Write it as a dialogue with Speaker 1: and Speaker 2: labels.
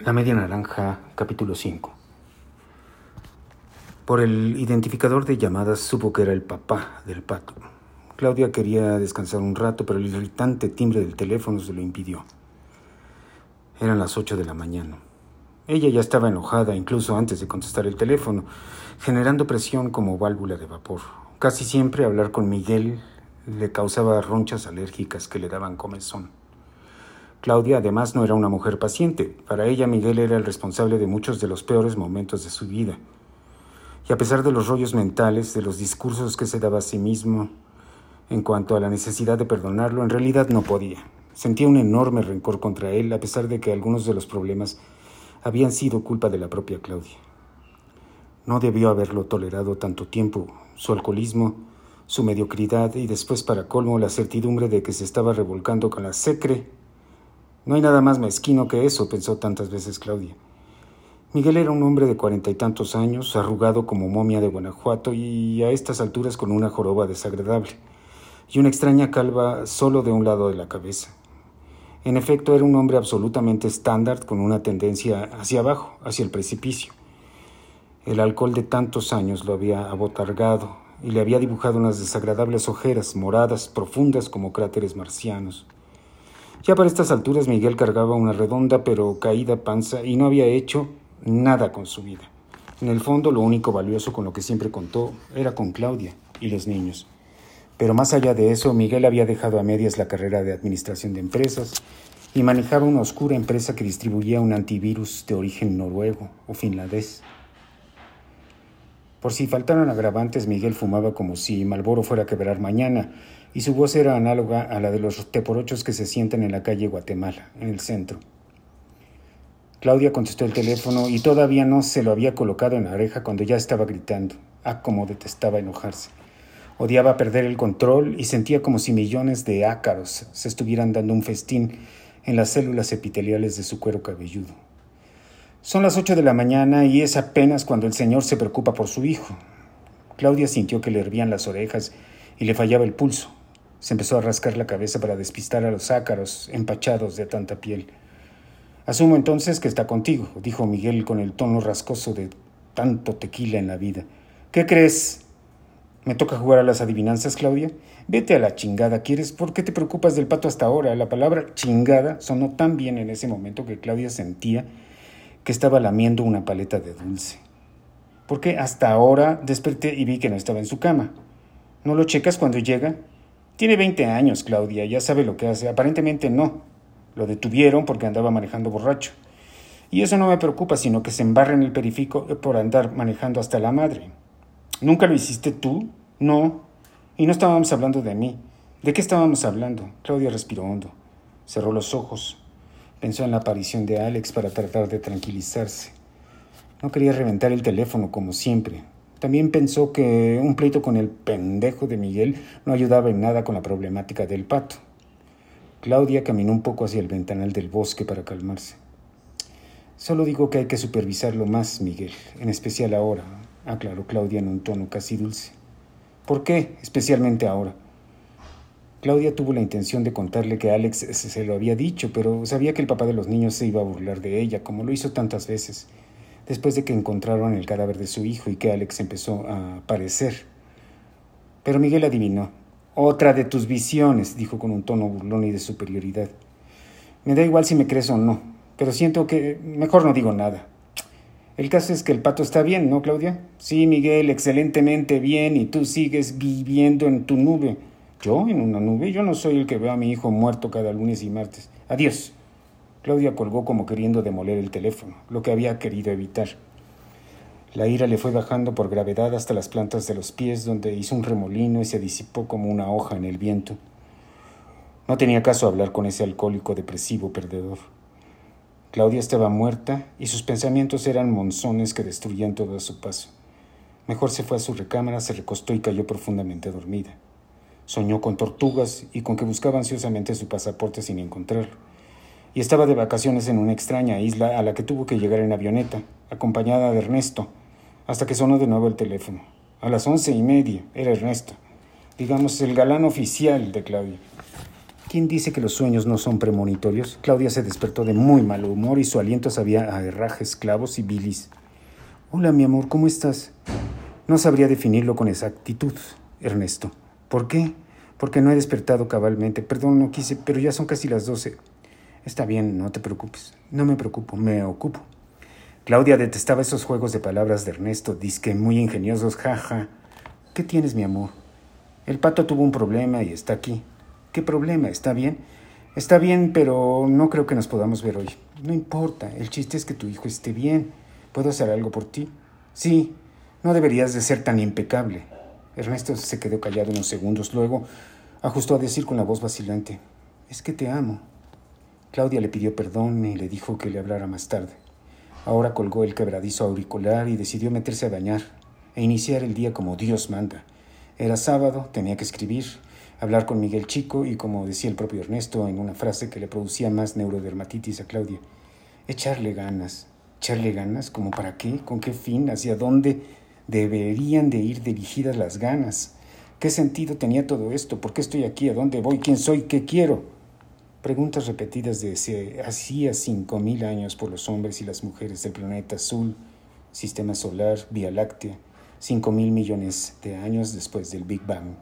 Speaker 1: La Media Naranja, capítulo 5. Por el identificador de llamadas supo que era el papá del pato. Claudia quería descansar un rato, pero el irritante timbre del teléfono se lo impidió. Eran las ocho de la mañana. Ella ya estaba enojada, incluso antes de contestar el teléfono, generando presión como válvula de vapor. Casi siempre hablar con Miguel le causaba ronchas alérgicas que le daban comezón. Claudia además no era una mujer paciente. Para ella Miguel era el responsable de muchos de los peores momentos de su vida. Y a pesar de los rollos mentales, de los discursos que se daba a sí mismo en cuanto a la necesidad de perdonarlo, en realidad no podía. Sentía un enorme rencor contra él, a pesar de que algunos de los problemas habían sido culpa de la propia Claudia. No debió haberlo tolerado tanto tiempo, su alcoholismo, su mediocridad y después para colmo la certidumbre de que se estaba revolcando con la secre no hay nada más mezquino que eso, pensó tantas veces Claudia. Miguel era un hombre de cuarenta y tantos años, arrugado como momia de Guanajuato y a estas alturas con una joroba desagradable y una extraña calva solo de un lado de la cabeza. En efecto, era un hombre absolutamente estándar con una tendencia hacia abajo, hacia el precipicio. El alcohol de tantos años lo había abotargado y le había dibujado unas desagradables ojeras moradas profundas como cráteres marcianos. Ya para estas alturas Miguel cargaba una redonda pero caída panza y no había hecho nada con su vida. En el fondo lo único valioso con lo que siempre contó era con Claudia y los niños. Pero más allá de eso, Miguel había dejado a medias la carrera de administración de empresas y manejaba una oscura empresa que distribuía un antivirus de origen noruego o finlandés. Por si faltaran agravantes, Miguel fumaba como si Malboro fuera a quebrar mañana y su voz era análoga a la de los teporochos que se sientan en la calle Guatemala, en el centro. Claudia contestó el teléfono y todavía no se lo había colocado en la oreja cuando ya estaba gritando. Ah, cómo detestaba enojarse. Odiaba perder el control y sentía como si millones de ácaros se estuvieran dando un festín en las células epiteliales de su cuero cabelludo. Son las ocho de la mañana y es apenas cuando el señor se preocupa por su hijo. Claudia sintió que le hervían las orejas y le fallaba el pulso. Se empezó a rascar la cabeza para despistar a los ácaros empachados de tanta piel. Asumo entonces que está contigo, dijo Miguel con el tono rascoso de tanto tequila en la vida. ¿Qué crees? ¿Me toca jugar a las adivinanzas, Claudia? Vete a la chingada, ¿quieres? ¿Por qué te preocupas del pato hasta ahora? La palabra chingada sonó tan bien en ese momento que Claudia sentía que estaba lamiendo una paleta de dulce. Porque hasta ahora desperté y vi que no estaba en su cama. ¿No lo checas cuando llega? Tiene 20 años, Claudia, ya sabe lo que hace. Aparentemente no. Lo detuvieron porque andaba manejando borracho. Y eso no me preocupa, sino que se embarra en el perifico por andar manejando hasta la madre. ¿Nunca lo hiciste tú? No. Y no estábamos hablando de mí. ¿De qué estábamos hablando? Claudia respiró hondo. Cerró los ojos. Pensó en la aparición de Alex para tratar de tranquilizarse. No quería reventar el teléfono como siempre, también pensó que un pleito con el pendejo de Miguel no ayudaba en nada con la problemática del pato. Claudia caminó un poco hacia el ventanal del bosque para calmarse. Solo digo que hay que supervisarlo más, Miguel, en especial ahora, aclaró Claudia en un tono casi dulce. ¿Por qué, especialmente ahora? Claudia tuvo la intención de contarle que Alex se lo había dicho, pero sabía que el papá de los niños se iba a burlar de ella, como lo hizo tantas veces después de que encontraron el cadáver de su hijo y que Alex empezó a aparecer. Pero Miguel adivinó. Otra de tus visiones, dijo con un tono burlón y de superioridad. Me da igual si me crees o no, pero siento que mejor no digo nada. El caso es que el pato está bien, ¿no, Claudia? Sí, Miguel, excelentemente bien, y tú sigues viviendo en tu nube. ¿Yo? ¿En una nube? Yo no soy el que veo a mi hijo muerto cada lunes y martes. Adiós. Claudia colgó como queriendo demoler el teléfono, lo que había querido evitar. La ira le fue bajando por gravedad hasta las plantas de los pies, donde hizo un remolino y se disipó como una hoja en el viento. No tenía caso hablar con ese alcohólico depresivo perdedor. Claudia estaba muerta y sus pensamientos eran monzones que destruían todo a su paso. Mejor se fue a su recámara, se recostó y cayó profundamente dormida. Soñó con tortugas y con que buscaba ansiosamente su pasaporte sin encontrarlo y estaba de vacaciones en una extraña isla a la que tuvo que llegar en avioneta, acompañada de Ernesto, hasta que sonó de nuevo el teléfono. A las once y media era Ernesto, digamos el galán oficial de Claudia. ¿Quién dice que los sueños no son premonitorios? Claudia se despertó de muy mal humor y su aliento sabía a herrajes, clavos y bilis. Hola, mi amor, ¿cómo estás? No sabría definirlo con exactitud, Ernesto. ¿Por qué? Porque no he despertado cabalmente. Perdón, no quise, pero ya son casi las doce. Está bien, no te preocupes. No me preocupo, me ocupo. Claudia detestaba esos juegos de palabras de Ernesto, disque muy ingeniosos, jaja. ¿Qué tienes, mi amor? El pato tuvo un problema y está aquí. ¿Qué problema? ¿Está bien? Está bien, pero no creo que nos podamos ver hoy. No importa, el chiste es que tu hijo esté bien. ¿Puedo hacer algo por ti? Sí, no deberías de ser tan impecable. Ernesto se quedó callado unos segundos, luego ajustó a decir con la voz vacilante, es que te amo. Claudia le pidió perdón y le dijo que le hablara más tarde. Ahora colgó el quebradizo auricular y decidió meterse a bañar e iniciar el día como Dios manda. Era sábado, tenía que escribir, hablar con Miguel Chico y, como decía el propio Ernesto en una frase que le producía más neurodermatitis a Claudia, echarle ganas. ¿Echarle ganas? ¿Cómo para qué? ¿Con qué fin? ¿Hacia dónde deberían de ir dirigidas las ganas? ¿Qué sentido tenía todo esto? ¿Por qué estoy aquí? ¿A dónde voy? ¿Quién soy? ¿Qué quiero? Preguntas repetidas desde hacía cinco mil años por los hombres y las mujeres del planeta azul, sistema solar, Vía Láctea, cinco mil millones de años después del Big Bang.